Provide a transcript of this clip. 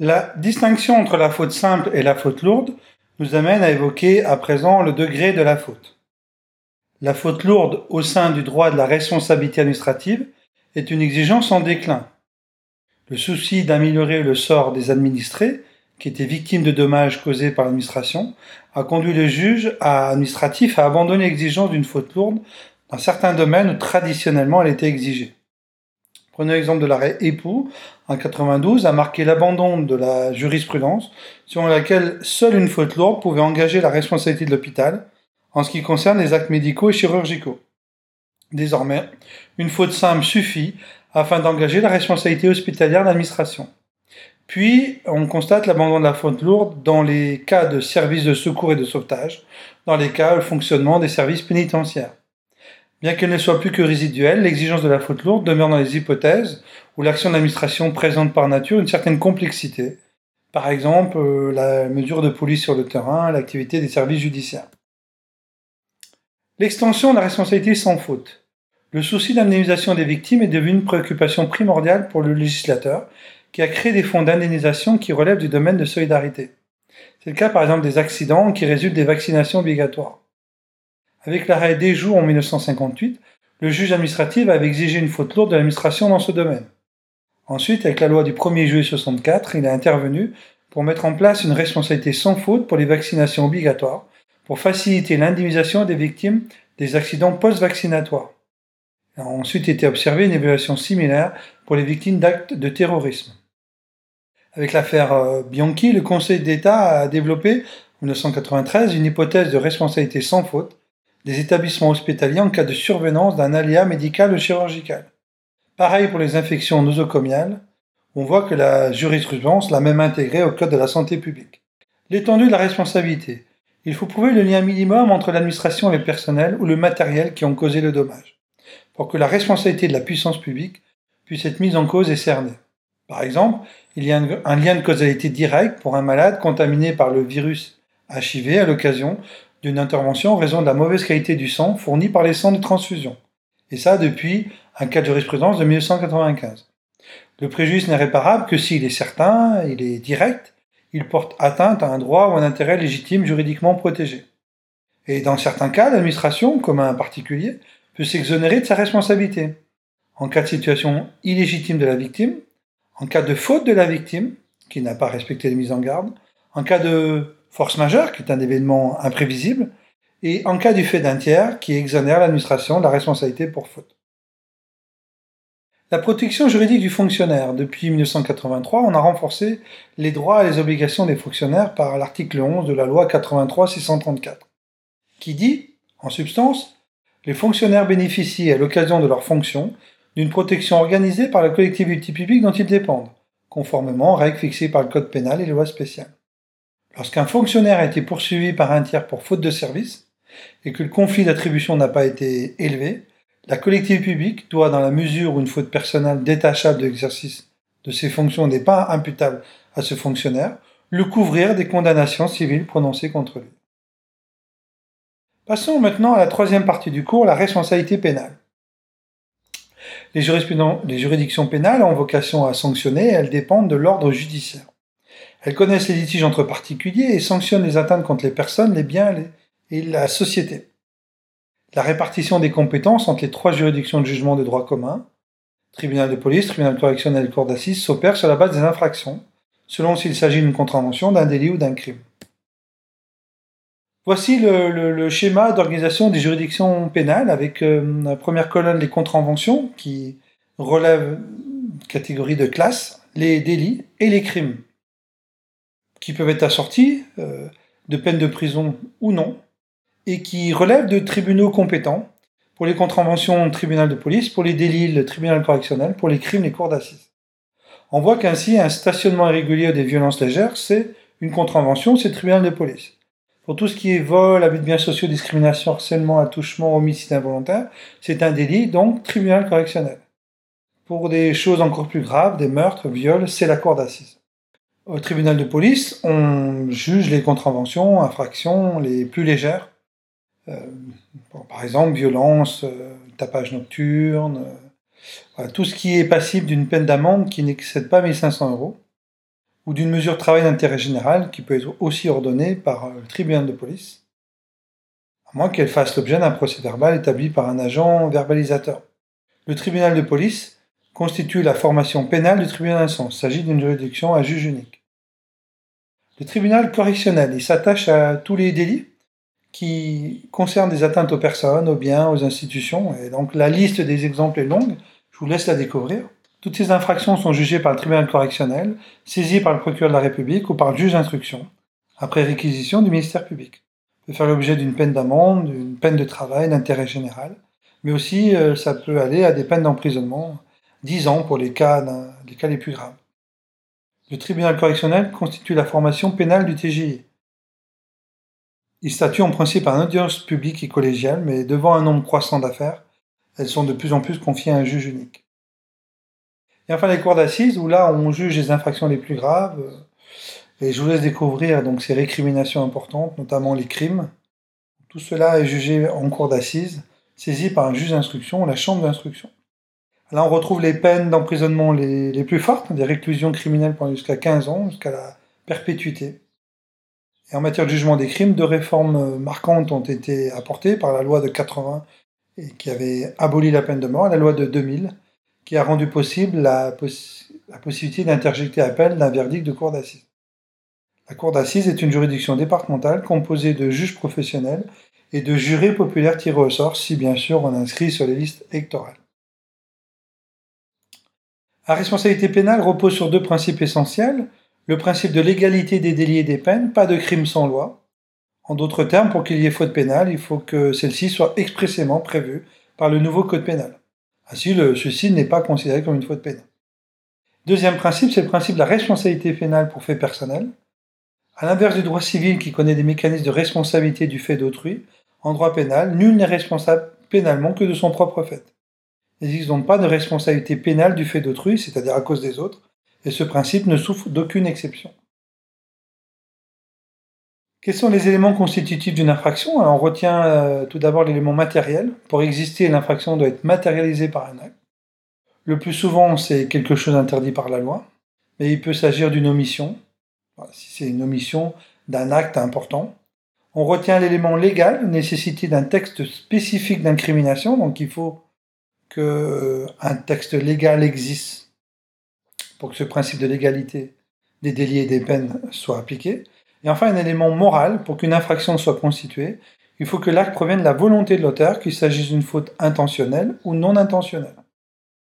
La distinction entre la faute simple et la faute lourde nous amène à évoquer à présent le degré de la faute. La faute lourde au sein du droit de la responsabilité administrative est une exigence en déclin. Le souci d'améliorer le sort des administrés, qui étaient victimes de dommages causés par l'administration, a conduit le juge administratif à abandonner l'exigence d'une faute lourde dans certains domaines où traditionnellement elle était exigée. Prenons l'exemple de l'arrêt époux en 92 a marqué l'abandon de la jurisprudence selon laquelle seule une faute lourde pouvait engager la responsabilité de l'hôpital en ce qui concerne les actes médicaux et chirurgicaux. Désormais, une faute simple suffit afin d'engager la responsabilité hospitalière de l'administration. Puis, on constate l'abandon de la faute lourde dans les cas de services de secours et de sauvetage, dans les cas de fonctionnement des services pénitentiaires. Bien qu'elle ne soit plus que résiduelle, l'exigence de la faute lourde demeure dans les hypothèses où l'action de l'administration présente par nature une certaine complexité, par exemple euh, la mesure de police sur le terrain, l'activité des services judiciaires. L'extension de la responsabilité sans faute. Le souci d'indemnisation des victimes est devenu une préoccupation primordiale pour le législateur, qui a créé des fonds d'indemnisation qui relèvent du domaine de solidarité. C'est le cas par exemple des accidents qui résultent des vaccinations obligatoires. Avec l'arrêt des jours en 1958, le juge administratif avait exigé une faute lourde de l'administration dans ce domaine. Ensuite, avec la loi du 1er juillet 64, il a intervenu pour mettre en place une responsabilité sans faute pour les vaccinations obligatoires, pour faciliter l'indemnisation des victimes des accidents post-vaccinatoires. A ensuite été observée une évaluation similaire pour les victimes d'actes de terrorisme. Avec l'affaire euh, Bianchi, le Conseil d'État a développé en 1993 une hypothèse de responsabilité sans faute des établissements hospitaliers en cas de survenance d'un aléa médical ou chirurgical. Pareil pour les infections nosocomiales, on voit que la jurisprudence l'a même intégré au Code de la santé publique. L'étendue de la responsabilité. Il faut prouver le lien minimum entre l'administration et le personnel ou le matériel qui ont causé le dommage, pour que la responsabilité de la puissance publique puisse être mise en cause et cernée. Par exemple, il y a un lien de causalité direct pour un malade contaminé par le virus HIV à l'occasion d'une intervention en raison de la mauvaise qualité du sang fourni par les centres de transfusion. Et ça depuis un cas de jurisprudence de 1995. Le préjudice n'est réparable que s'il est certain, il est direct, il porte atteinte à un droit ou un intérêt légitime juridiquement protégé. Et dans certains cas, l'administration, comme un particulier, peut s'exonérer de sa responsabilité. En cas de situation illégitime de la victime, en cas de faute de la victime, qui n'a pas respecté les mises en garde, en cas de force majeure, qui est un événement imprévisible, et en cas du fait d'un tiers qui exonère l'administration de la responsabilité pour faute. La protection juridique du fonctionnaire. Depuis 1983, on a renforcé les droits et les obligations des fonctionnaires par l'article 11 de la loi 83-634, qui dit, en substance, les fonctionnaires bénéficient à l'occasion de leurs fonctions d'une protection organisée par la collectivité publique dont ils dépendent, conformément aux règles fixées par le Code pénal et les lois spéciales. Lorsqu'un fonctionnaire a été poursuivi par un tiers pour faute de service et que le conflit d'attribution n'a pas été élevé, la collectivité publique doit, dans la mesure où une faute personnelle détachable de l'exercice de ses fonctions n'est pas imputable à ce fonctionnaire, le couvrir des condamnations civiles prononcées contre lui. Passons maintenant à la troisième partie du cours, la responsabilité pénale. Les, les juridictions pénales ont vocation à sanctionner et elles dépendent de l'ordre judiciaire. Elles connaissent les litiges entre particuliers et sanctionnent les atteintes contre les personnes, les biens et la société. La répartition des compétences entre les trois juridictions de jugement de droit commun, tribunal de police, tribunal correctionnel et cour d'assises, s'opère sur la base des infractions, selon s'il s'agit d'une contravention, d'un délit ou d'un crime. Voici le, schéma d'organisation des juridictions pénales avec euh, la première colonne les contraventions qui relèvent catégorie de classe, les délits et les crimes qui peuvent être assortis euh, de peines de prison ou non, et qui relèvent de tribunaux compétents, pour les contraventions, le tribunal de police, pour les délits, le tribunal correctionnel, pour les crimes, les cours d'assises. On voit qu'ainsi, un stationnement irrégulier des violences légères, c'est une contravention, c'est le tribunal de police. Pour tout ce qui est vol, abus de biens sociaux, discrimination, harcèlement, attouchement, homicide involontaire, c'est un délit, donc tribunal correctionnel. Pour des choses encore plus graves, des meurtres, viols, c'est la cour d'assises. Au tribunal de police, on juge les contraventions, infractions les plus légères. Euh, par exemple, violence, euh, tapage nocturne, euh, tout ce qui est passible d'une peine d'amende qui n'excède pas 1500 euros. ou d'une mesure de travail d'intérêt général qui peut être aussi ordonnée par le tribunal de police, à moins qu'elle fasse l'objet d'un procès verbal établi par un agent verbalisateur. Le tribunal de police constitue la formation pénale du tribunal d'instance. Il s'agit d'une juridiction à juge unique. Le tribunal correctionnel, il s'attache à tous les délits qui concernent des atteintes aux personnes, aux biens, aux institutions. Et donc la liste des exemples est longue, je vous laisse la découvrir. Toutes ces infractions sont jugées par le tribunal correctionnel, saisies par le procureur de la République ou par le juge d'instruction, après réquisition du ministère public. Ça peut faire l'objet d'une peine d'amende, d'une peine de travail, d'intérêt général, mais aussi euh, ça peut aller à des peines d'emprisonnement, 10 ans pour les cas, les cas les plus graves. Le tribunal correctionnel constitue la formation pénale du TGI. Il statue en principe à un audience publique et collégiale, mais devant un nombre croissant d'affaires, elles sont de plus en plus confiées à un juge unique. Et enfin les cours d'assises, où là on juge les infractions les plus graves, et je vous laisse découvrir donc ces récriminations importantes, notamment les crimes. Tout cela est jugé en cours d'assises, saisi par un juge d'instruction ou la chambre d'instruction. Là, on retrouve les peines d'emprisonnement les, plus fortes, des réclusions criminelles pendant jusqu'à 15 ans, jusqu'à la perpétuité. Et en matière de jugement des crimes, deux réformes marquantes ont été apportées par la loi de 80 et qui avait aboli la peine de mort, la loi de 2000, qui a rendu possible la, possibilité d'interjecter appel d'un verdict de cour d'assises. La cour d'assises est une juridiction départementale composée de juges professionnels et de jurés populaires tirés au sort, si bien sûr on inscrit sur les listes électorales. La responsabilité pénale repose sur deux principes essentiels. Le principe de l'égalité des délits et des peines, pas de crime sans loi. En d'autres termes, pour qu'il y ait faute pénale, il faut que celle-ci soit expressément prévue par le nouveau code pénal. Ainsi, le suicide n'est pas considéré comme une faute pénale. Deuxième principe, c'est le principe de la responsabilité pénale pour fait personnel. À l'inverse du droit civil qui connaît des mécanismes de responsabilité du fait d'autrui, en droit pénal, nul n'est responsable pénalement que de son propre fait. Il n'existe donc pas de responsabilité pénale du fait d'autrui, c'est-à-dire à cause des autres, et ce principe ne souffre d'aucune exception. Quels sont les éléments constitutifs d'une infraction? On retient euh, tout d'abord l'élément matériel. Pour exister, l'infraction doit être matérialisée par un acte. Le plus souvent, c'est quelque chose interdit par la loi, mais il peut s'agir d'une omission, si c'est une omission d'un acte important. On retient l'élément légal, nécessité d'un texte spécifique d'incrimination, donc il faut qu'un texte légal existe pour que ce principe de légalité des délits et des peines soit appliqué. Et enfin, un élément moral, pour qu'une infraction soit constituée, il faut que l'acte provienne de la volonté de l'auteur, qu'il s'agisse d'une faute intentionnelle ou non intentionnelle.